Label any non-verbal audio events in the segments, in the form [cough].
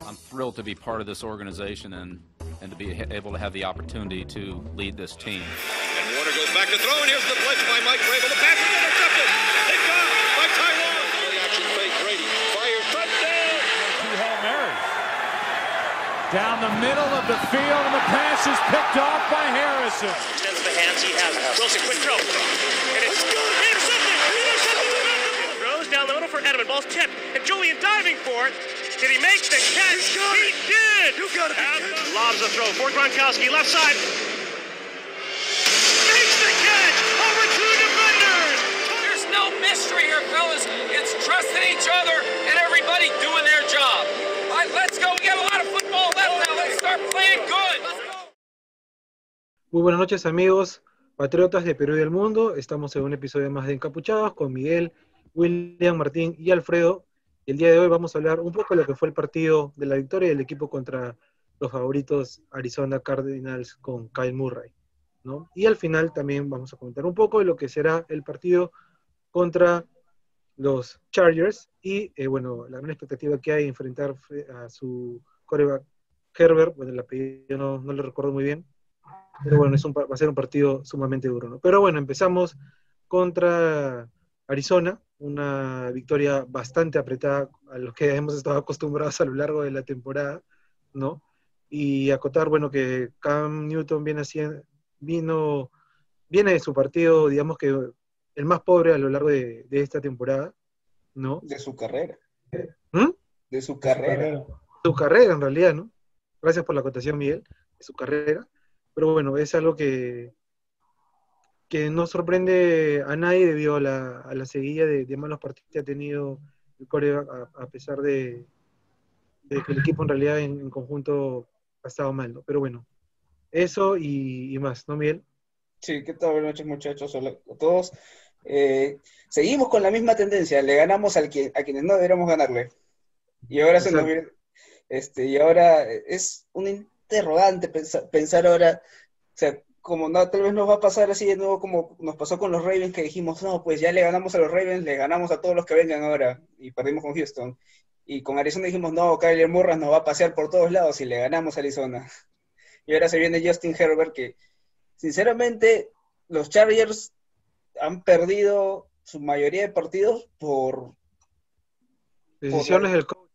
I'm thrilled to be part of this organization and, and to be able to have the opportunity to lead this team. And Warner goes back to throw, and here's the blitz by Mike Vrabel. The pass is intercepted. Picked off by Taiwan. Play action fake. Brady fires. Touchdown. Two Hail Marys. Down the middle of the field, and the pass is picked off by Harrison. Extends the hands he has. Wilson, quick throw. And it's good. For Edelman. Ball's tipped. And Julian diving for it. Did he make the catch? He did. You got it. Lobs the throw for Gronkowski, left side. Makes the catch over two defenders. There's no mystery here, fellas. It's trusting each other and everybody doing their job. All right, let's go. We got a lot of football left now. Let's start playing good. Let's go. Muy buenas noches amigos, patriotas de Perú y del mundo. Estamos en un episodio más de Encapuchados con Miguel, William, Martín y Alfredo. El día de hoy vamos a hablar un poco de lo que fue el partido de la victoria del equipo contra los favoritos Arizona Cardinals con Kyle Murray. ¿no? Y al final también vamos a comentar un poco de lo que será el partido contra los Chargers y, eh, bueno, la gran expectativa que hay enfrentar a su coreback Herbert, bueno, el apellido no, lo recuerdo muy bien, pero bueno, es va a ser un partido sumamente duro, ¿no? Pero bueno, empezamos contra Arizona, una victoria bastante apretada a lo que [laughs] hemos estado acostumbrados a lo largo de la temporada, ¿no? Y acotar, bueno, que Cam Newton viene haciendo, vino, viene de su partido, digamos que el más pobre a lo largo de, de esta temporada, ¿no? De su carrera. ¿Mm? De su carrera. Su carrera, en realidad, ¿no? Gracias por la acotación, Miguel, de su carrera. Pero bueno, es algo que, que no sorprende a nadie debido a la, a la seguida de, de, malos partidos que ha tenido el coreback, a, a, pesar de, de, que el equipo en realidad en, en, conjunto ha estado mal, ¿no? Pero bueno, eso y, y más, ¿no, Miguel? Sí, ¿qué tal? Buenas noches, muchachos. Hola a todos. Eh, seguimos con la misma tendencia, le ganamos al que, a quienes no deberíamos ganarle. Y ahora se nos este, y ahora es un interrogante pensar, pensar ahora, o sea, como no, tal vez nos va a pasar así de nuevo como nos pasó con los Ravens, que dijimos, no, pues ya le ganamos a los Ravens, le ganamos a todos los que vengan ahora, y perdimos con Houston. Y con Arizona dijimos, no, Kyler Murray nos va a pasear por todos lados y le ganamos a Arizona. [laughs] Y ahora se viene Justin Herbert, que sinceramente los Chargers han perdido su mayoría de partidos por... Decisiones del coach.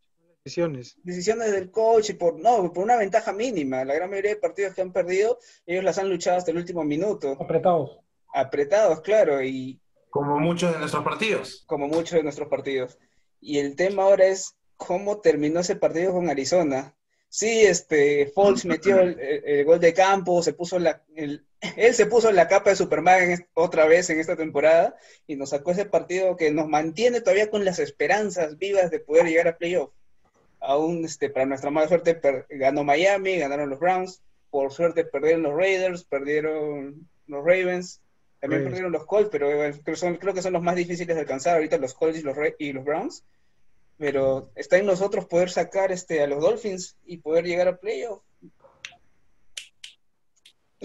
Decisiones. Decisiones del coach y por, no, por una ventaja mínima. La gran mayoría de partidos que han perdido, ellos las han luchado hasta el último minuto. Apretados. Apretados, claro. Y, como muchos de nuestros partidos. Como muchos de nuestros partidos. Y el tema ahora es cómo terminó ese partido con Arizona. Sí, este, Fox [laughs] metió el, el, el, gol de campo, se puso la, el, [laughs] él se puso la capa de Superman en, otra vez en esta temporada y nos sacó ese partido que nos mantiene todavía con las esperanzas vivas de poder llegar a playoff. Aún, este, para nuestra mala suerte, ganó Miami, ganaron los Browns, por suerte perdieron los Raiders, perdieron los Ravens, también perdieron los Colts, pero creo, son, creo, que son los más difíciles de alcanzar ahorita los Colts y los, y los Browns pero está en nosotros poder sacar este, a los Dolphins y poder llegar a playoff.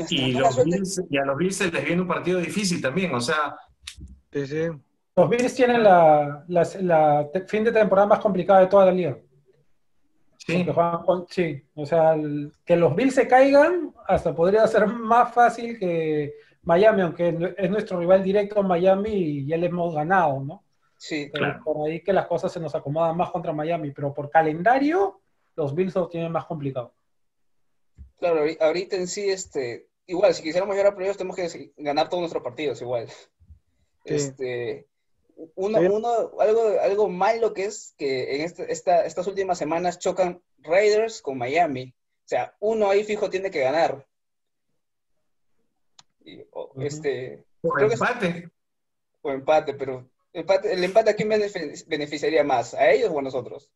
Y, los Bills, y, a los Bills les viene un partido difícil también, o sea. Sí, sí. Los Bills tienen la, la, la fin de temporada más complicada de toda la liga. Sí. O sea, el, que los Bills se caigan hasta podría ser más fácil que Miami, aunque es nuestro rival directo Miami y ya le hemos ganado, ¿no? Sí, pero claro. por ahí que las cosas se nos acomodan más contra Miami, pero por calendario los Bills lo tienen más complicado. Claro, ahorita en sí, este, igual, si quisiéramos llegar a playoffs tenemos que ganar todos nuestros partidos, igual. Sí. Este, uno, sí. uno, algo, algo malo que es que en este, esta, estas últimas semanas chocan Raiders con Miami. O sea, uno ahí fijo tiene que ganar. Y, o, este, o empate. Es, o empate, pero Empate, ¿El empate a quién beneficiaría más? ¿A ellos o a nosotros?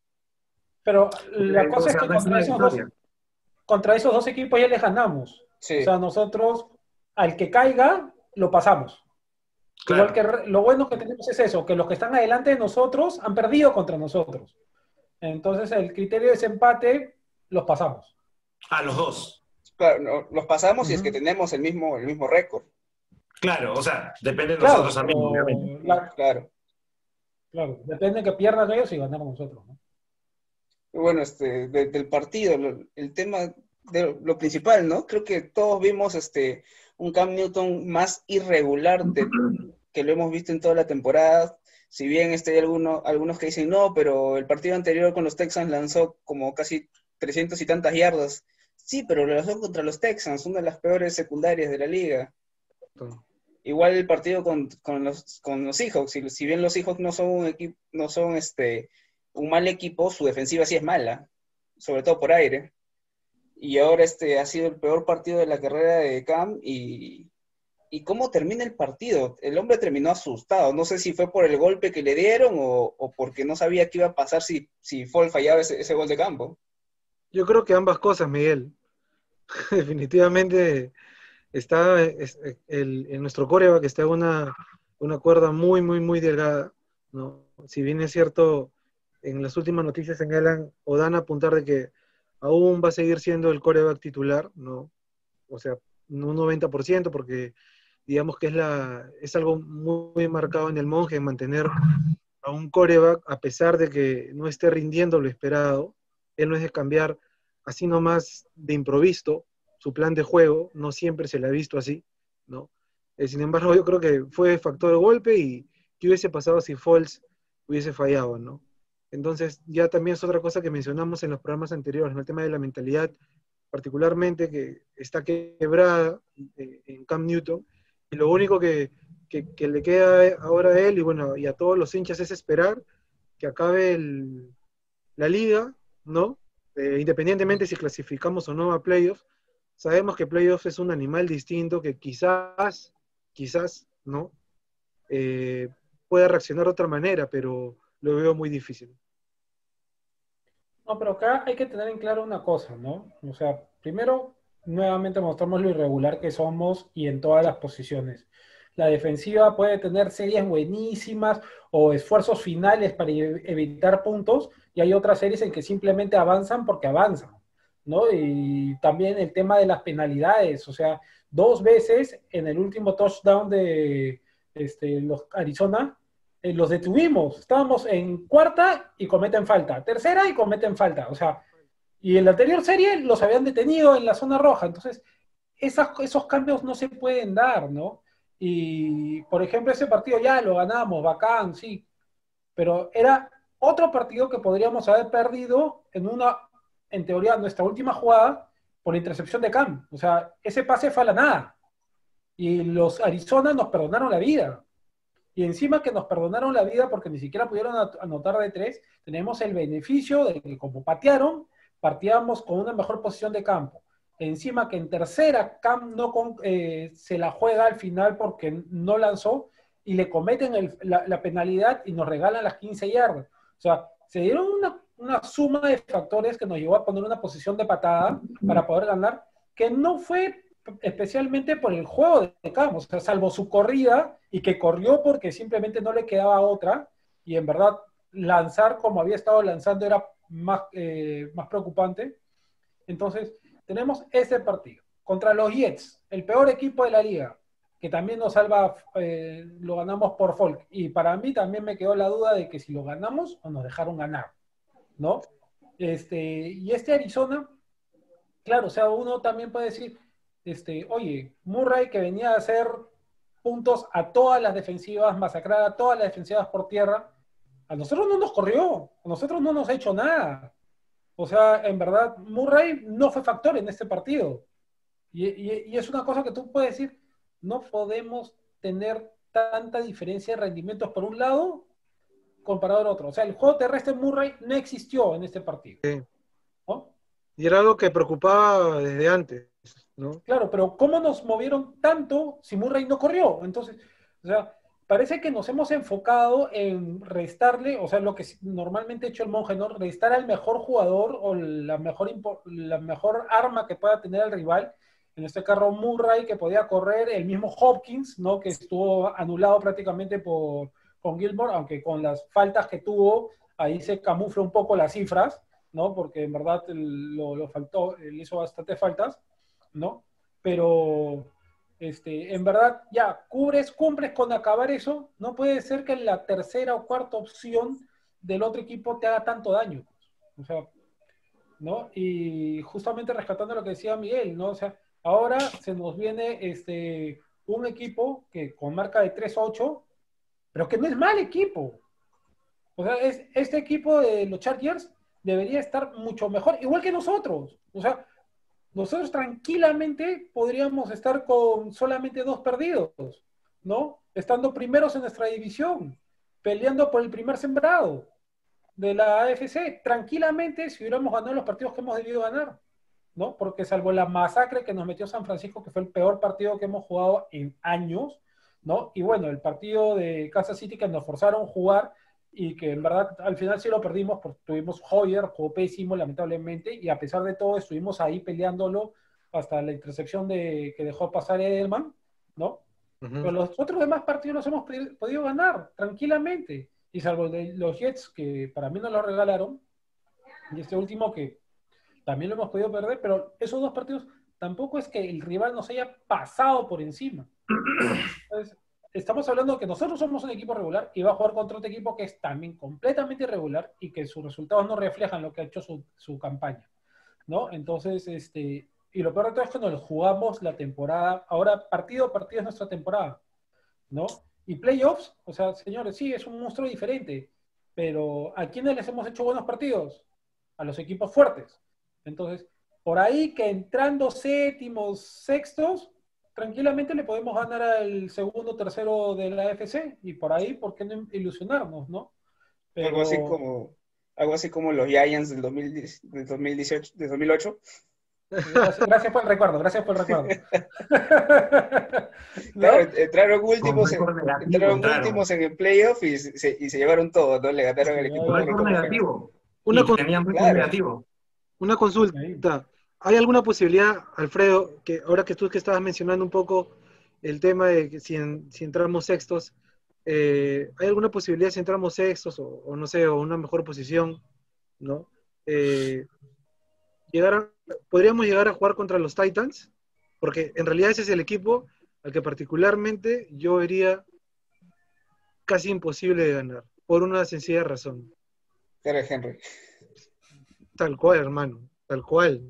Pero la cosa es que contra esos, dos, contra esos, dos, equipos ya les ganamos. Sí. O sea, nosotros, al que caiga, lo pasamos. Claro. Que, lo bueno que tenemos es eso, que los que están adelante de nosotros han perdido contra nosotros. Entonces, el criterio de ese empate, los pasamos. A los dos. Claro, no, los pasamos uh -huh. si es que tenemos el mismo, el mismo récord. Claro, o sea, depende de claro, nosotros también, obviamente. La, claro. Claro, depende que pierdan ellos y ganamos nosotros, ¿no? Bueno, este, de- del partido, lo- el tema de lo principal, ¿no? Creo que todos vimos este un Cam Newton más irregular de- que lo hemos visto en toda la temporada. Si bien este, hay algunos, algunos que dicen no, pero el partido anterior con los Texans lanzó como casi 300 y tantas yardas. Sí, pero lo lanzó contra los Texans, una de las peores secundarias de la liga. Igual el partido con, con los, con los Seahawks, si, bien los Seahawks no son un equipo, no son este un mal equipo, su defensiva sí es mala, sobre todo por aire. Y ahora este ha sido el peor partido de la carrera de Cam y, y cómo termina el partido. El hombre terminó asustado. No sé si fue por el golpe que le dieron o, porque no sabía qué iba a pasar si, si Fall fallaba ese, ese gol de campo. Yo creo que ambas cosas, Miguel. [laughs] Definitivamente está es- el, en nuestro coreback está una, una cuerda muy, muy, muy delgada. ¿no? Si bien es cierto, en las últimas noticias señalan o dan apuntar de que aún va a seguir siendo el coreback titular, ¿no? O sea, un 90%, porque digamos que es, la, es algo muy, marcado en el monje, en mantener a un coreback, a pesar de que no esté rindiendo lo esperado, él no es de cambiar así nomás de improviso su plan de juego, no siempre se le ha visto así, ¿no? Eh, sin embargo, yo creo que fue factor de golpe y qué hubiese pasado si Foles hubiese fallado, ¿no? Entonces, ya también es otra cosa que mencionamos en los programas anteriores, ¿no? el tema de la mentalidad, particularmente que está quebrada eh, en Cam Newton, lo único que, le queda ahora a él y bueno, y a todos los hinchas es esperar que acabe la liga, ¿no? Eh, independientemente si clasificamos o no a playoffs, sabemos que playoffs es un animal distinto que quizás, quizás, ¿no? Eh, pueda reaccionar de otra manera, pero lo veo muy difícil. No, pero acá hay que tener en claro una cosa, ¿no? O sea, primero, nuevamente mostramos lo irregular que somos y en todas las posiciones. La defensiva puede tener series buenísimas o esfuerzos finales para evitar puntos y hay otras series en que simplemente avanzan porque avanzan, ¿no? Y también el tema de las penalidades, o sea, dos veces en el último touchdown de este, los Arizona, eh, los detuvimos. Estábamos en cuarta y cometen falta, tercera y cometen falta. O sea, y en la anterior serie los habían detenido en la zona roja. Entonces, esas, esos cambios no se pueden dar, ¿no? Y, por ejemplo, ese partido ya lo ganamos, bacán, sí. Pero era otro partido que podríamos haber perdido en una, en teoría, nuestra última jugada por la intercepción de Cam. O sea, ese pase fue a la nada. Y los Arizona nos perdonaron la vida. Y encima que nos perdonaron la vida porque ni siquiera pudieron anotar de tres, tenemos el beneficio de que como patearon, partíamos con una mejor posición de campo. Encima que en tercera, Cam no con- eh, se la juega al final porque no lanzó y le cometen el- la, la penalidad y nos regalan las 15 yardas. O sea, se dieron una, una suma de factores que nos llevó a poner una posición de patada para poder ganar, que no fue especialmente por el juego de Cam, o sea, salvo su corrida y que corrió porque simplemente no le quedaba otra y en verdad lanzar como había estado lanzando era más, eh, más preocupante. Entonces, tenemos ese partido contra los Jets, el peor equipo de la liga, que también nos salva, eh, lo ganamos por folk. Y para mí también me quedó la duda de que si lo ganamos o nos dejaron ganar, ¿no? Este, y este Arizona, claro, o sea, uno también puede decir, este, oye, Murray que venía a hacer puntos a todas las defensivas, masacrar a todas las defensivas por tierra, a nosotros no nos corrió, a nosotros no nos ha hecho nada. O sea, en verdad, Murray no fue factor en este partido. Y, y- y es una cosa que tú puedes decir, no podemos tener tanta diferencia de rendimientos por un lado comparado al otro. O sea, el juego terrestre Murray no existió en este partido. ¿no? Y era algo que preocupaba desde antes, ¿no? Claro, pero ¿cómo nos movieron tanto si Murray no corrió? Entonces, o sea, parece que nos hemos enfocado en restarle, o sea, lo que normalmente ha hecho el monje, ¿no? Restar al mejor jugador o la mejor, la mejor arma que pueda tener el rival. En este carro Murray, que podía correr, el mismo Hopkins, ¿no? Que estuvo anulado prácticamente por, con Gilmore, aunque con las faltas que tuvo, ahí se camufla un poco las cifras, ¿no? Porque en verdad lo, lo faltó, él hizo bastantes faltas. ¿no? Pero, este, en verdad, ya, cubres, cumples con acabar eso, no puede ser que la tercera o cuarta opción del otro equipo te haga tanto daño. O sea, ¿no? Y justamente rescatando lo que decía Miguel, ¿no? O sea, ahora se nos viene este, un equipo que con marca de 3-8, pero que no es mal equipo. O sea, es, este equipo de los Chargers debería estar mucho mejor, igual que nosotros. O sea, nosotros tranquilamente podríamos estar con solamente dos perdidos, ¿no? Estando primeros en nuestra división, peleando por el primer sembrado de la AFC, tranquilamente si hubiéramos ganado los partidos que hemos debido ganar, ¿no? Porque salvo la masacre que nos metió San Francisco, que fue el peor partido que hemos jugado en años, ¿no? Y bueno, el partido de Kansas City que nos forzaron a jugar y que en verdad al final sí lo perdimos porque tuvimos Hoyer, jugó pésimo lamentablemente, y a pesar de todo estuvimos ahí peleándolo hasta la intersección de que dejó pasar Edelman, ¿no? Pero los otros demás partidos los hemos podido ganar tranquilamente, y salvo de los Jets que para mí no lo regalaron, y este último que también lo hemos podido perder, pero esos dos partidos tampoco es que el rival nos haya pasado por encima. [clears throat] Entonces, estamos hablando que nosotros somos un equipo regular y va a jugar contra otro equipo que es también completamente irregular y que sus resultados no reflejan lo que ha hecho su, campaña, ¿no? Entonces, este, y lo peor de todo es que nos jugamos la temporada, ahora partido a partido es nuestra temporada, ¿no? Y playoffs, o sea, señores, sí, es un monstruo diferente, pero ¿a quiénes les hemos hecho buenos partidos? A los equipos fuertes. Entonces, por ahí que entrando séptimos, sextos, tranquilamente le podemos ganar al segundo, tercero de la AFC y por ahí, ¿por qué no ilusionarnos, no? Algo así como algo así como los Giants del, 2018, del 2008. Gracias, por el recuerdo, gracias por el recuerdo. [laughs] [laughs] entraron últimos, en, entraron últimos en el playoff y se, y se llevaron todo, ¿no? Le ganaron el equipo. negativo. Una, negativo. una consulta. ¿Hay alguna posibilidad, Alfredo, que ahora que tú que estabas mencionando un poco el tema de que si, si entramos sextos, eh, ¿hay alguna posibilidad si entramos sextos o, no sé, o una mejor posición, ¿no? Eh, llegar ¿Podríamos llegar a jugar contra los Titans? Porque en realidad ese es el equipo al que particularmente yo vería casi imposible de ganar, por una sencilla razón. Henry. Tal cual, hermano, tal cual.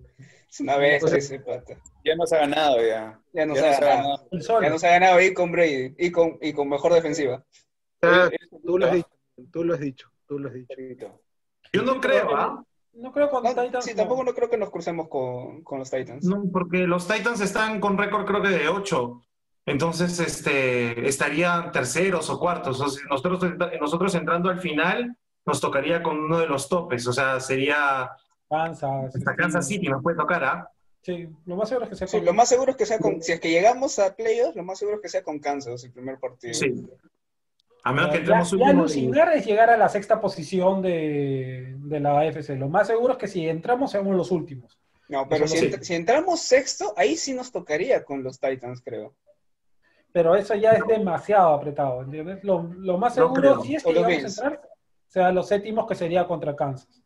Es una vez ese pata. Ya nos ha ganado, ya. Ya nos, ha, ganado. Ya nos ha ganado y con Brady y con, y con mejor defensiva. tú, lo has dicho, tú lo has dicho, tú lo has dicho. Yo no creo, ¿ah? No creo con Titans. Sí, tampoco no creo que nos crucemos con, con, los Titans. No, porque los Titans están con récord creo que de 8. Entonces, este, estarían terceros o cuartos. O sea, nosotros, nosotros entrando al final, nos tocaría con uno de los topes. O sea, sería Kansas. Hasta Kansas City nos puede tocar, ¿ah? Sí, lo más seguro es que sea con... Sí, lo más seguro es que sea con... Si es que llegamos a playoffs, lo más seguro es que sea con Kansas el primer partido. Sí. A menos que entremos ya, ya es llegar a la sexta posición de, de, la AFC. Lo más seguro es que si entramos seamos los últimos. No, pero si, si, entramos sexto, ahí sí nos tocaría con los Titans, creo. Pero eso ya es demasiado apretado, ¿entiendes? Lo, lo más seguro, si es que vamos a entrar, sea los séptimos que sería contra Kansas.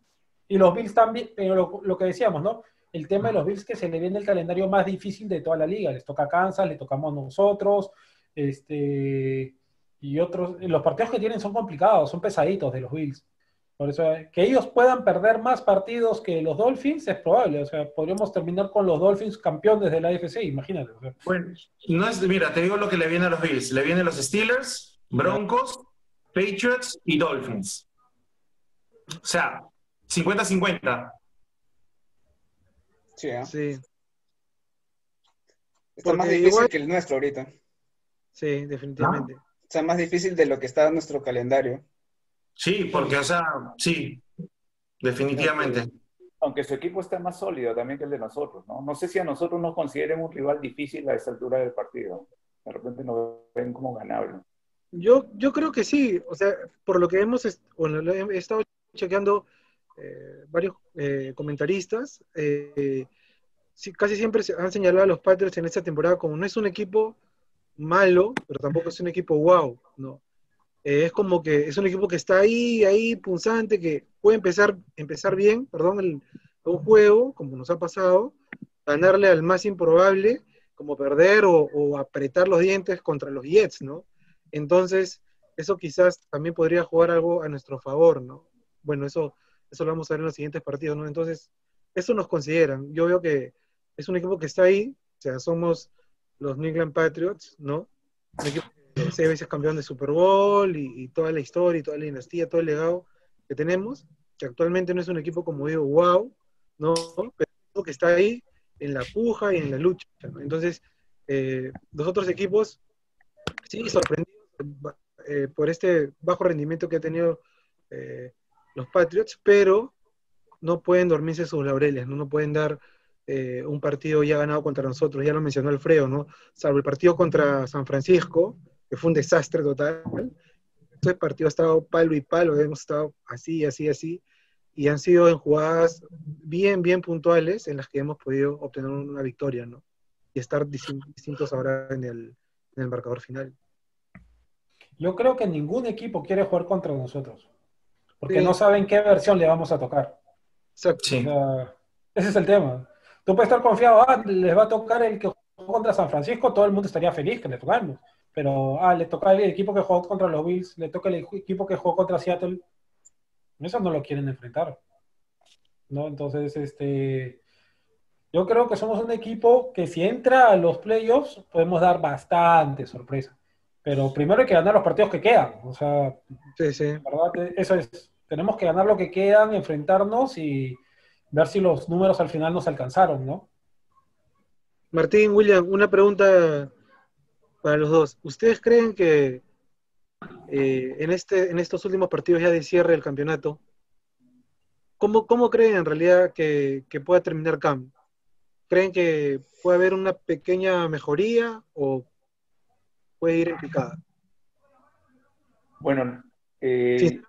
Y los Bills también, pero lo, que decíamos, ¿no? El tema de los Bills que se le viene el calendario más difícil de toda la liga. Les toca Kansas, le tocamos nosotros, este, y otros. Los partidos que tienen son complicados, son pesaditos de los Bills. Por eso, que ellos puedan perder más partidos que los Dolphins es probable. O sea, podríamos terminar con los Dolphins campeones de la AFC, imagínate. Bueno, no es, mira, te digo lo que le viene a los Bills. Le vienen los Steelers, Broncos, Patriots y Dolphins. O sea, 50-50. Sí, ¿eh? sí. Está más difícil que el nuestro ahorita. Sí, definitivamente. O sea, más difícil de lo que está en nuestro calendario. Sí, porque, o sea, sí, definitivamente. Aunque su equipo está más sólido también que el de nosotros, ¿no? No sé si a nosotros nos consideren un rival difícil a esa altura del partido. De repente nos ven como ganable. Yo, yo creo que sí, o sea, por lo que hemos, bueno, he estado chequeando eh, varios eh, comentaristas, eh, casi siempre se han señalado a los Patriots en esta temporada como no es un equipo malo, pero tampoco es un equipo wow, ¿no? es como que es un equipo que está ahí, ahí, punzante, que puede empezar, empezar bien, perdón, el, un juego, como nos ha pasado, ganarle al más improbable, como perder o, o apretar los dientes contra los Jets, ¿no? Entonces, eso quizás también podría jugar algo a nuestro favor, ¿no? Bueno, eso eso lo vamos a ver en los siguientes partidos, ¿no? Entonces, eso nos consideran. Yo veo que es un equipo que está ahí, o sea, somos los New England Patriots, ¿no? Un equipo que seis veces campeón de Super Bowl y, toda la historia y toda la dinastía, todo el legado que tenemos, que actualmente no es un equipo, como digo, wow, ¿no? Pero es un equipo que está ahí en la puja y en la lucha. ¿no? Entonces, eh, los otros equipos, sí, sorprendidos eh, por este bajo rendimiento que ha tenido eh, los Patriots, pero no pueden dormirse sus laureles, ¿no? No pueden dar eh, un partido ya ganado contra nosotros, ya lo mencionó Alfredo, ¿no? Salvo el partido contra San Francisco, que fue un desastre total. Este partido ha estado palo y palo, hemos estado así, así, así, y han sido en jugadas bien, bien puntuales en las que hemos podido obtener una victoria, ¿no? Y estar distin- distintos ahora en el, en el marcador final. Yo creo que ningún equipo quiere jugar contra nosotros. Porque Sí. no saben qué versión le vamos a tocar. Exacto. Sí. O sea, ese es el tema. Tú puedes estar confiado, ah, les va a tocar el que jugó contra San Francisco, todo el mundo estaría feliz que le tocamos. Pero, ah, le toca el equipo que jugó contra los Bills, le toca el equipo que jugó contra Seattle. Eso no lo quieren enfrentar. ¿No? Entonces, este. Yo creo que somos un equipo que si entra a los playoffs podemos dar bastante sorpresa. Pero primero hay que ganar los partidos que quedan. O sea, Sí, sí. ¿verdad? Eso es. Tenemos que ganar lo que quedan, enfrentarnos y ver si los números al final nos alcanzaron, ¿no? Martín, William, una pregunta para los dos. ¿Ustedes creen que eh, en, este, en estos últimos partidos ya de cierre del campeonato, ¿cómo, cómo creen en realidad que, que pueda terminar Cam? ¿Creen que puede haber una pequeña mejoría o puede ir en picada? Bueno, eh, Sí.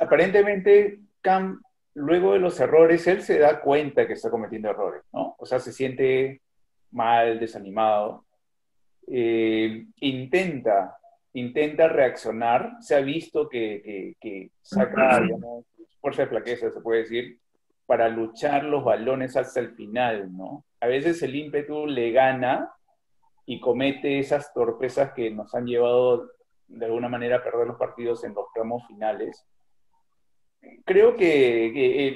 aparentemente Cam, luego de los errores, él se da cuenta que está cometiendo errores, ¿no? O sea, se siente mal, desanimado. Eh, intenta, intenta reaccionar. Se ha visto que, que- que saca, digamos, fuerza de flaqueza, se puede decir, para luchar los balones hasta el final, ¿no? A veces el ímpetu le gana y comete esas torpezas que nos han llevado de alguna manera a perder los partidos en los tramos finales. Creo que,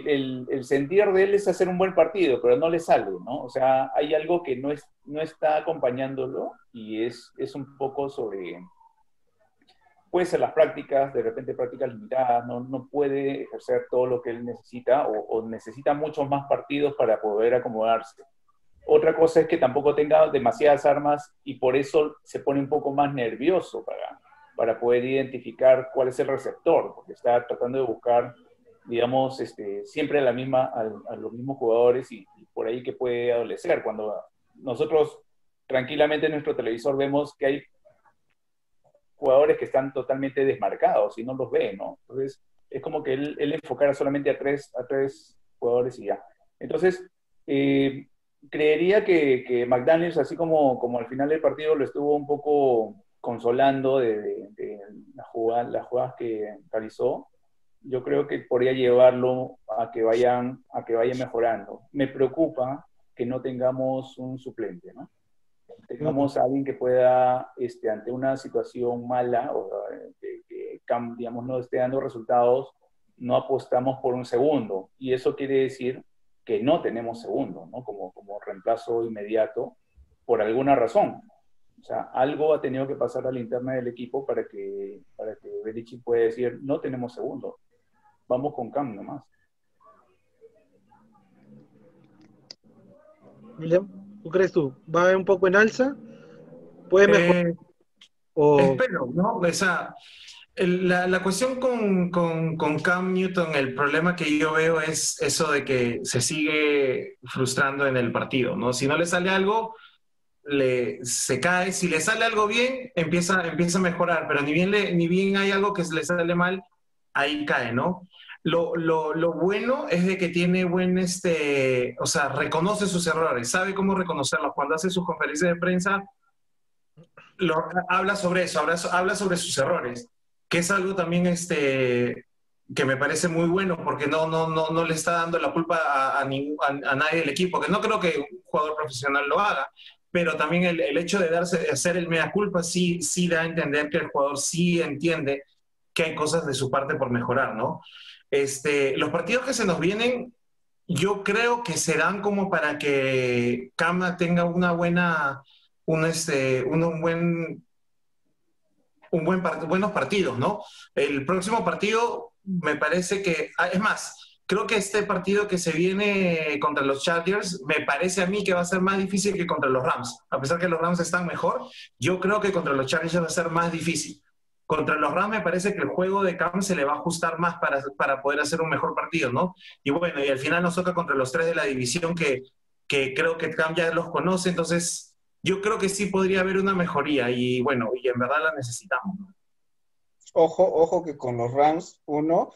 el, el- sentir de él es hacer un buen partido, pero no le sale, ¿no? O sea, hay algo que no, es, no está acompañándolo y es, es un poco sobre, puede ser las prácticas, de repente prácticas limitadas, no, no puede ejercer todo lo que él necesita o necesita muchos más partidos para poder acomodarse. Otra cosa es que tampoco tenga demasiadas armas y por eso se pone un poco más nervioso para, para poder identificar cuál es el receptor, porque está tratando de buscar, digamos, este, siempre a, la misma, a, los mismos jugadores y, por ahí que puede adolecer. Cuando nosotros tranquilamente en nuestro televisor vemos que hay jugadores que están totalmente desmarcados y no los ve, ¿no? Entonces, es como que él, él enfocara solamente a tres, a tres jugadores y ya. Entonces, eh, creería que, que McDaniels, así como, como al final del partido lo estuvo un poco consolando de, de, de las, jugadas, las jugadas que realizó, yo creo que podría llevarlo a que vayan, a que vaya mejorando. Me preocupa que no tengamos un suplente, ¿no? Tengamos a alguien que pueda, este, ante una situación mala, o que, que, digamos, no esté dando resultados, no apostamos por un segundo. Y eso quiere decir que no tenemos segundo, ¿no? Como, como reemplazo inmediato, por alguna razón. O sea, algo ha tenido que pasar a la interna del equipo para que, para que Belichick pueda decir, no tenemos segundo, vamos con Cam nomás. William, ¿tú crees tú? ¿Va un poco en alza? ¿Puede mejorar? Eh, o... Espero, ¿no? O sea, la, la cuestión con, con, con Cam Newton, el problema que yo veo es eso de que se sigue frustrando en el partido, ¿no? Si no le sale algo, le, se cae. Si le sale algo bien, empieza, empieza a mejorar, pero ni bien, le, ni bien hay algo que le sale mal, ahí cae, ¿no? Lo, lo, lo bueno es de que tiene buen, este, o sea, reconoce sus errores, sabe cómo reconocerlos. Cuando hace sus conferencias de prensa, lo, habla sobre eso, habla, habla sobre sus errores, que es algo también este, que me parece muy bueno porque no, no, no, no le está dando la culpa a, a, nadie del equipo, que no creo que un jugador profesional lo haga, pero también el, el hecho de darse, de hacer el mea culpa sí, sí da a entender que el jugador sí entiende que hay cosas de su parte por mejorar, ¿no? Este, los partidos que se nos vienen yo creo que serán como para que Cam tenga una buena, un, este, un, un buen, un buen part- buenos partidos, ¿no? El próximo partido me parece que, ah, es más, creo que este partido que se viene contra los Chargers, me parece a mí que va a ser más difícil que contra los Rams. A pesar que los Rams están mejor, yo creo que contra los Chargers va a ser más difícil. Contra los Rams me parece que el juego de Cam se le va a ajustar más para, para poder hacer un mejor partido, ¿no? Y bueno, y al final nos toca contra los tres de la división que, que creo que Cam ya los conoce, entonces yo creo que sí podría haber una mejoría y bueno, y en verdad la necesitamos. Ojo, ojo que con los Rams, uno,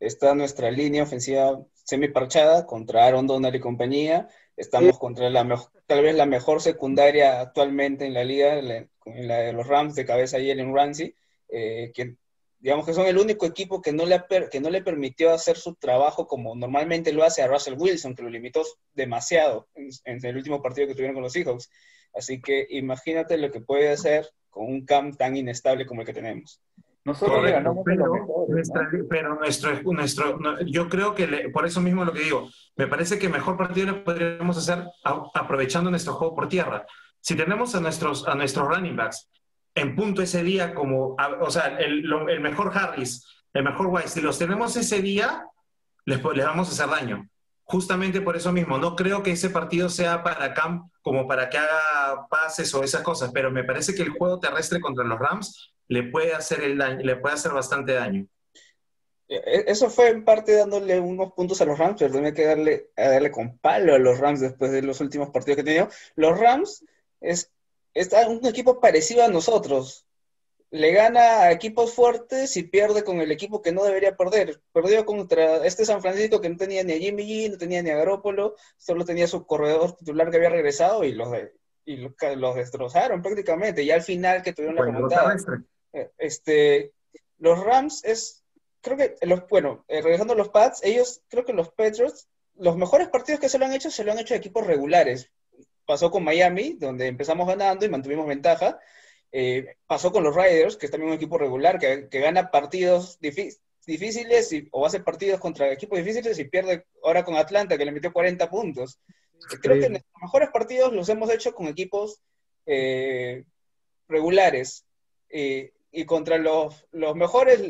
está nuestra línea ofensiva semi-parchada contra Aaron Donald y compañía. Estamos contra la mejor, tal vez la mejor secundaria actualmente en la liga, la, en la de los Rams de cabeza Jalen Ramsey, eh, que digamos que son el único equipo que no, le que no le permitió hacer su trabajo como normalmente lo hace a Russell Wilson, que lo limitó demasiado en, en el último partido que tuvieron con los Seahawks. Así que imagínate lo que puede hacer con un camp tan inestable como el que tenemos. Nosotros Correcto, ganamos pero, mejores, ¿no? nuestra- pero nuestro, nuestro, no, yo creo que le- por eso mismo lo que digo, me parece que mejor partido le podríamos hacer a- aprovechando nuestro juego por tierra. Si tenemos a nuestros, a nuestros running backs en punto ese día, como, a- o sea, el, lo- el mejor Harris, el mejor White, si los tenemos ese día, les, les vamos a hacer daño. Justamente por eso mismo, no creo que ese partido sea para Camp como para que haga pases o esas cosas, pero me parece que el juego terrestre contra los Rams le puede hacer el daño, le puede hacer bastante daño. Eh, Eso fue en parte dándole unos puntos a los Rams, pero hay que darle, a darle con palo a los Rams después de los últimos partidos que he tenido. Los Rams es, es un equipo parecido a nosotros. Le gana a equipos fuertes y pierde con el equipo que no debería perder. Perdió contra este San Francisco que no tenía ni a Jimmy G, no tenía ni a Garoppolo, solo tenía su corredor titular que había regresado y los, de- y los, los destrozaron prácticamente. Y al final que tuvieron la remontada. Eh, Este, los Rams es, creo que, los, bueno, eh, regresando a los Pats, ellos, creo que los Patriots, los mejores partidos que se lo han hecho, se lo han hecho a equipos regulares. Pasó con Miami, donde empezamos ganando y mantuvimos ventaja. Eh, pasó con los Raiders, que es también un equipo regular, que, que gana partidos difí- difíciles y, o hace partidos contra equipos difíciles y pierde ahora con Atlanta, que le metió 40 puntos. Creo que nuestros mejores partidos los hemos hecho con equipos eh, regulares. Eh, y contra los, los mejores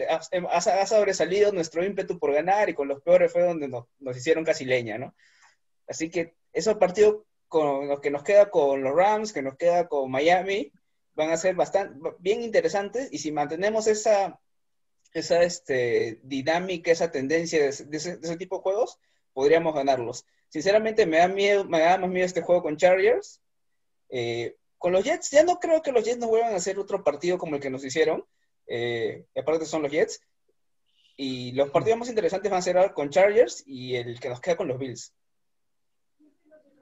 ha, sobresalido nuestro ímpetu por ganar y con los peores fue donde nos, nos hicieron casi leña, ¿no? Así que esos partidos con los que nos queda con los Rams, que nos queda con Miami, van a ser bastante bien interesantes y si mantenemos esa, esa este, dinámica, esa tendencia de, ese- de ese, de ese tipo de juegos, podríamos ganarlos. Sinceramente me da miedo, me da más miedo este juego con Chargers. Eh, con los Jets, ya no creo que los Jets nos vuelvan a hacer otro partido como el que nos hicieron. Eh, y aparte son los Jets. Y los partidos más interesantes van a ser ahora con Chargers y el que nos queda con los Bills.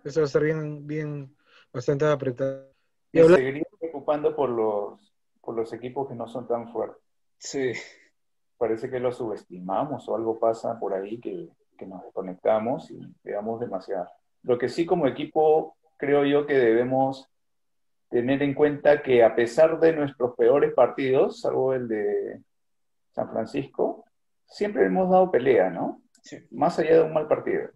Eso va a estar bien, bien, bastante apretado. Y Me habla- seguiría preocupando por los, por los equipos que no son tan fuertes. Sí. Parece que los subestimamos o algo pasa por ahí que, que nos desconectamos y le damos demasiado. Lo que sí como equipo creo yo que debemos tener en cuenta que a pesar de nuestros peores partidos, salvo el de San Francisco, siempre hemos dado pelea, ¿no? Sí. Más allá de un mal partido.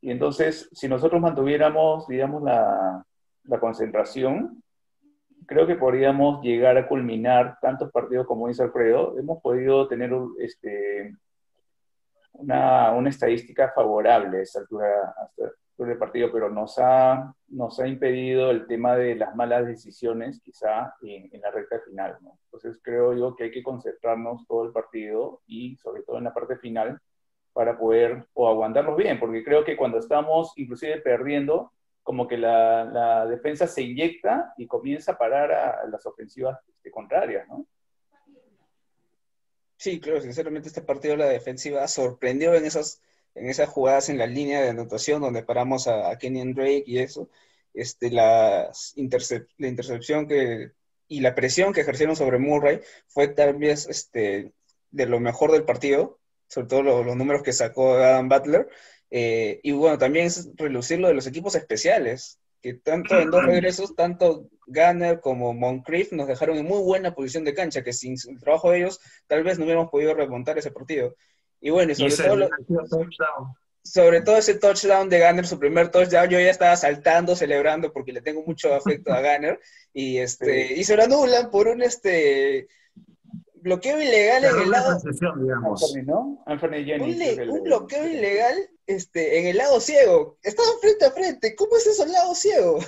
Y entonces, si nosotros mantuviéramos, digamos, la, la concentración, creo que podríamos llegar a culminar tantos partidos como dice Alfredo. Hemos podido tener este, una, una estadística favorable a esta altura, a esta altura del partido, pero nos ha, nos ha impedido el tema de las malas decisiones, quizá en, en la recta final. ¿no? Entonces creo yo que hay que concentrarnos todo el partido y sobre todo en la parte final para poder o aguantarlos bien, porque creo que cuando estamos inclusive perdiendo, como que la, defensa se inyecta y comienza a parar a, las ofensivas este, contrarias, ¿no? Sí, claro, sinceramente este partido la defensiva sorprendió en esas, en esas jugadas en la línea de anotación donde paramos a, a Kenyon Drake y eso, este, las intercep- la intercepción que, y la presión que ejercieron sobre Murray fue tal vez este, de lo mejor del partido, sobre todo lo- los números que sacó Adam Butler, eh, y bueno, también es relucir lo de los equipos especiales, que tanto en dos regresos, tanto Gunner como Moncrief nos dejaron en muy buena posición de cancha, que sin el trabajo de ellos tal vez no hubiéramos podido remontar ese partido. Y bueno, y sobre todo lo- sobre todo ese touchdown de Gunner, su primer touchdown, yo ya estaba saltando, celebrando, porque le tengo mucho afecto a Gunner, y este, y se lo anulan por un este bloqueo ilegal en el lado. Anthony, ¿no? Anthony Jennings. Un, le- bloqueo ilegal este, en el lado ciego. Estaban frente a frente. ¿Cómo es eso el lado ciego?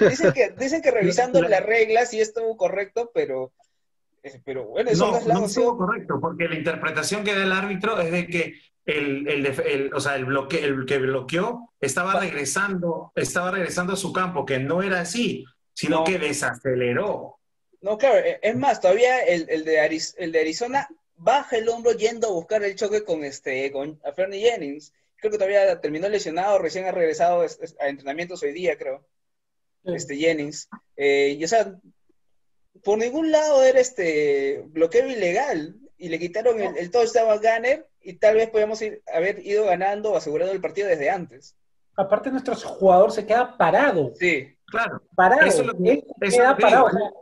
Dicen que, [laughs] dicen que revisando las reglas sí estuvo correcto, pero, eh, pero bueno, eso no, No, es no lado estuvo ciego. correcto, porque la interpretación que da el árbitro es de que el, el, o sea, el, bloque, el que bloqueó estaba regresando, estaba regresando a su campo, que no era así, sino No. que desaceleró. No, claro, eh, es más, todavía el, el de, Aris- el de Arizona baja el hombro yendo a buscar el choque con este con a Fernie Jennings. Creo que todavía terminó lesionado, recién ha regresado es- es- a entrenamientos hoy día, creo. Este Jennings. Eh, y o sea, por ningún lado era este bloqueo ilegal. Y le quitaron el, el touchdown a Gunner y tal vez podíamos ir, haber ido ganando o asegurando el partido desde antes. Aparte, nuestro jugador se queda parado. Sí. Claro. Parado. Eso es lo que- Él se eso es queda lo que parado. digo. o sea,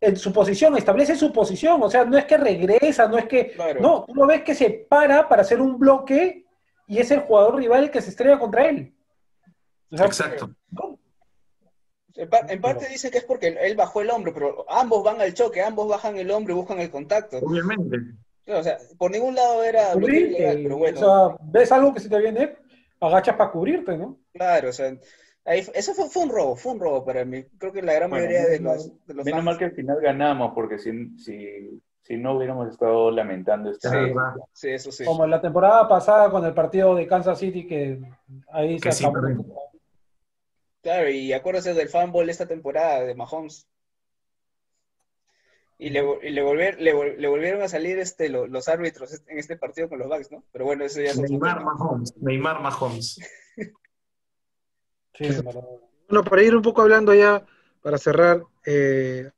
en su posición, establece su posición. O sea, no es que regresa, no es que. Claro. No, tú lo ves que se para para hacer un bloque y es el jugador rival el que se estrella contra él. O sea, Exacto. En, pa- en parte dice que es porque él, bajó el hombro, pero ambos van al choque, ambos bajan el hombro y buscan el contacto. Obviamente. O sea, por ningún lado era bloqueo cubrirte. ilegal, pero bueno. O sea, ves algo que se te viene, agachas para cubrirte, ¿no? Claro, o sea, ahí eso fue, fue un robo, fue un robo para mí. Creo que la gran Bueno, mayoría de menos los, mal- de los Menos fans- mal que al final ganamos, porque si, si, si no hubiéramos estado lamentando esto. Sí, sí, eso sí. Como en la temporada pasada con el partido de Kansas City, que ahí se sí, acabó. Claro, y acuérdese del fanball esta temporada de Mahomes. Y le, y le, volver- le, vol- le volvieron a salir este, lo- los árbitros en este partido con los Bucks, ¿no? Pero bueno, eso ya Neymar. Mahomes. Neymar Mahomes. Sí. Bueno, para ir un poco hablando ya, para cerrar eh,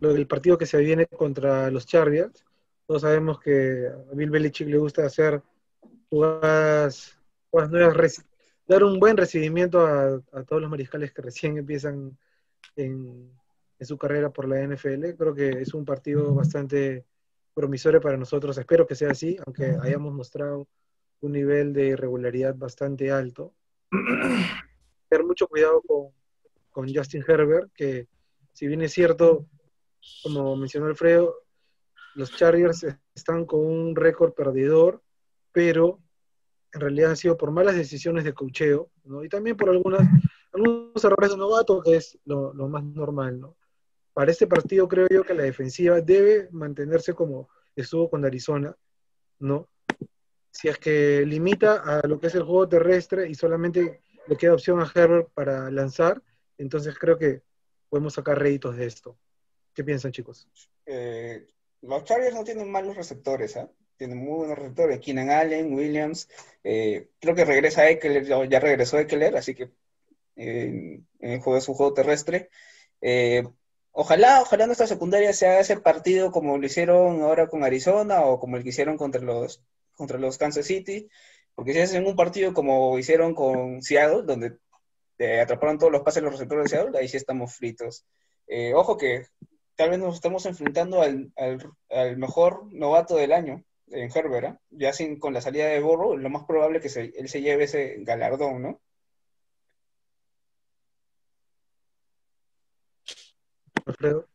lo del partido que se viene contra los Chargers, todos sabemos que a Bill Belichick le gusta hacer jugadas, jugadas nuevas, dar un buen recibimiento a, a todos los mariscales que recién empiezan en, en su carrera por la NFL. Creo que es un partido bastante promisorio para nosotros. Espero que sea así, aunque hayamos mostrado un nivel de irregularidad bastante alto. Tener mucho cuidado con, Justin Herbert, que si bien es cierto, como mencionó Alfredo, los Chargers están con un récord perdedor, pero en realidad han sido por malas decisiones de cocheo. Y también por algunas, algunos errores de novato, que es lo, lo más normal, ¿no? Para este partido creo yo que la defensiva debe mantenerse como estuvo con Arizona, ¿no? Si es que limita a lo que es el juego terrestre y solamente le queda opción a Herbert para lanzar, entonces creo que podemos sacar réditos de esto. ¿Qué piensan, chicos? Eh, los Chargers no tienen malos receptores, ¿ah? Tienen muy buenos receptores. Keenan Allen, Williams. eh, creo que regresa Eckler, ya, regresó Eckler, así que eh, en el juego terrestre. Eh, ojalá, ojalá nuestra secundaria se haga ese partido como lo hicieron ahora con Arizona o como el que hicieron contra los, contra los Kansas City. Porque si hacen un partido como hicieron con Seattle, donde eh, atraparon todos los pases los receptores de Seattle, ahí sí estamos fritos. Eh, ojo que tal vez nos estamos enfrentando al, al- al mejor novato del año en Herbert, ¿ah? ya sin, con la salida de Borro, lo más probable que se- él se lleve ese galardón, ¿no? Alfredo.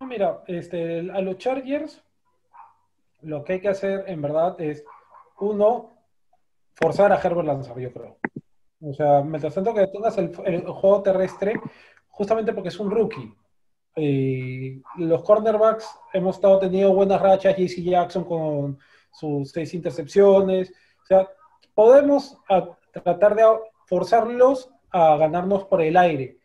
No, Mira, este, a los Chargers, lo que hay que hacer en verdad es, uno, forzar a Herbert lanzar, yo creo. O sea, mientras tanto que tengas el, el juego terrestre, justamente porque es un rookie. Los cornerbacks hemos estado teniendo buenas rachas, JC Jackson con sus seis intercepciones. O sea, podemos a- tratar de forzarlos a ganarnos por el aire,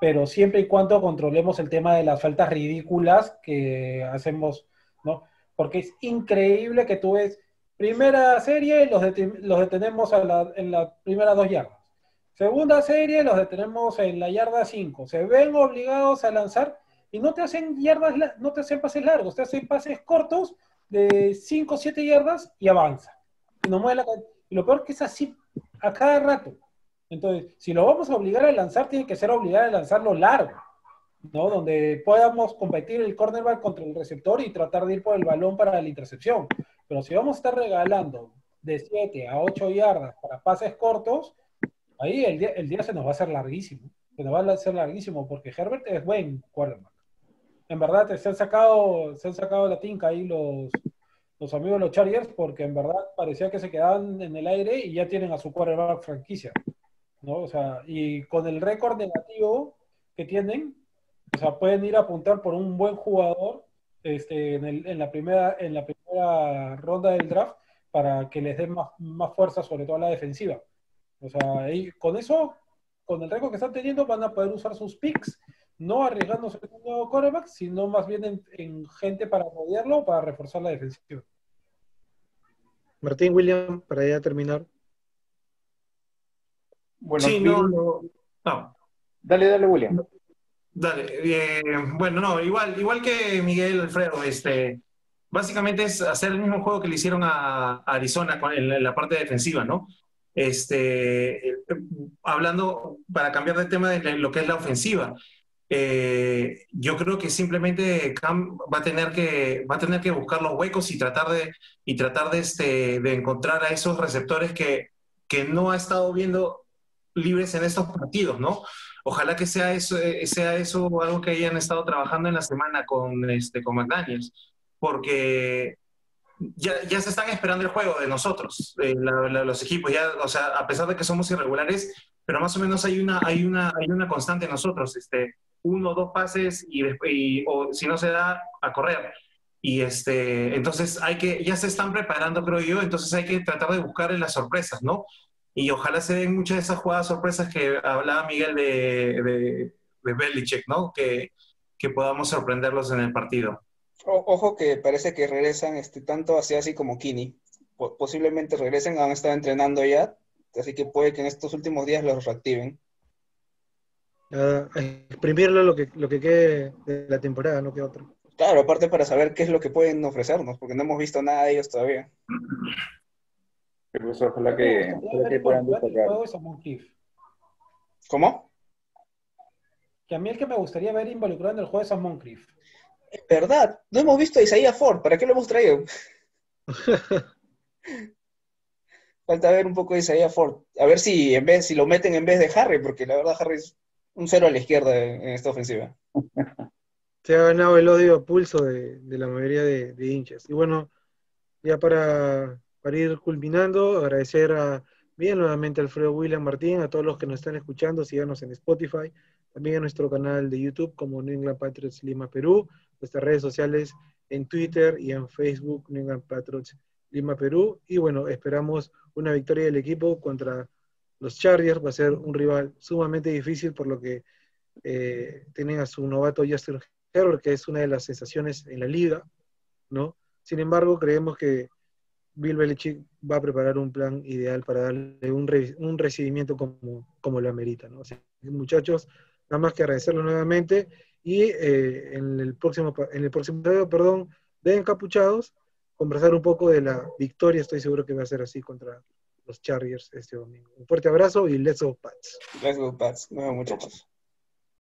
pero siempre y cuando controlemos el tema de las faltas ridículas que hacemos, ¿no? Porque es increíble que tú ves primera serie, los, los detenemos a la- en las primeras dos yardas. Segunda serie, los detenemos en la yarda 5. Se ven obligados a lanzar y no te hacen yardas, no te hacen pases largos, te hacen pases cortos de 5 o 7 yardas y avanza. Y, mueve la y lo peor que es así a cada rato. Entonces, si lo vamos a obligar a lanzar, tiene que ser obligado a lanzarlo largo, ¿no? Donde podamos competir el cornerback contra el receptor y tratar de ir por el balón para la intercepción. Pero si vamos a estar regalando de 7 a 8 yardas para pases cortos, ahí el día, el día se nos va a hacer larguísimo. Se nos va a hacer larguísimo porque Herbert es buen quarterback. En verdad, se han sacado, se han sacado la tinca ahí los, los amigos de los Chargers porque en verdad parecía que se quedaban en el aire y ya tienen a su quarterback franquicia. ¿no? O sea, y con el récord negativo que tienen, o sea, pueden ir a apuntar por un buen jugador este, en, el- en la primera, en la primera ronda del draft para que les den más, más fuerza, sobre todo a la defensiva. O sea, y con eso, con el récord que están teniendo, van a poder usar sus picks, no arriesgándose en un nuevo quarterback, sino más bien en, en gente para rodearlo, para reforzar la defensiva. Martín William, para ya terminar. Bueno, Sí, no, no. Dale, dale, William. Dale, eh, bueno, no, igual, igual que Miguel Alfredo, este, básicamente es hacer el mismo juego que le hicieron a, Arizona en, la- parte defensiva, ¿no? Este, eh, hablando, para cambiar de tema de lo que es la ofensiva, eh, yo creo que simplemente va a tener que, va a tener que buscar los huecos y tratar de, y tratar de, este, de encontrar a esos receptores que, que no ha estado viendo libres en estos partidos, ¿no? Ojalá que sea eso, eh, sea eso algo que hayan estado trabajando en la semana con, este, con McDaniels, porque ya, ya se están esperando el juego de nosotros, eh, la- la- los equipos, ya, o sea, a pesar de que somos irregulares, pero más o menos hay una, hay una, hay una constante en nosotros, este, uno o dos pases y, y- o si no se da, a correr. Y este, entonces hay que, ya se están preparando, creo yo, entonces hay que tratar de buscar las sorpresas, ¿no? Y ojalá se den muchas de esas jugadas sorpresas que hablaba Miguel de, de, de Belichick, ¿no? Que, que podamos sorprenderlos en el partido. O- ojo que parece que regresan este, tanto hacia así como Kini. Po- posiblemente regresen, han estado entrenando ya, así que puede que en estos últimos días los reactiven. A, a exprimirlo lo que, lo que quede de la temporada, no que otro. Claro, aparte para saber qué es lo que pueden ofrecernos, porque no hemos visto nada de ellos todavía. Pero pues, ojalá que, ojalá que puedan destacar. ¿Cómo? Que a mí el que me gustaría ver involucrado en el juego es a Moncrief. Es verdad, no hemos visto a Isaiah Ford, ¿para qué lo hemos traído? [laughs] Falta ver un poco de Isaiah Ford. A ver si en vez, si lo meten en vez de Harry, porque la verdad Harry es un cero a la izquierda en, en esta ofensiva. [laughs] Se ha ganado el odio a pulso de, de la mayoría de, de hinchas. Y bueno, ya para, para ir culminando, agradecer a bien nuevamente a Alfredo William Martín, a todos los que nos están escuchando, síganos en Spotify, también en nuestro canal de YouTube como New England Patriots Lima Perú, nuestras redes sociales en Twitter y en Facebook New England Patriots Lima Perú. Y bueno, esperamos una victoria del equipo contra los Chargers, va a ser un rival sumamente difícil por lo que eh, tienen a su novato Justin Herbert, que es una de las sensaciones en la liga, ¿no? Sin embargo, creemos que Bill Belichick va a preparar un plan ideal para darle un, un recibimiento como, como lo amerita, ¿no? Muchachos, nada más que agradecerlo nuevamente y eh, en el próximo en el próximo episodio, perdón, de Encapuchados, conversar un poco de la victoria, estoy seguro que va a ser así contra los Chargers este domingo. Un fuerte abrazo y let's go Pats. Let's go, Pats. Muchachos.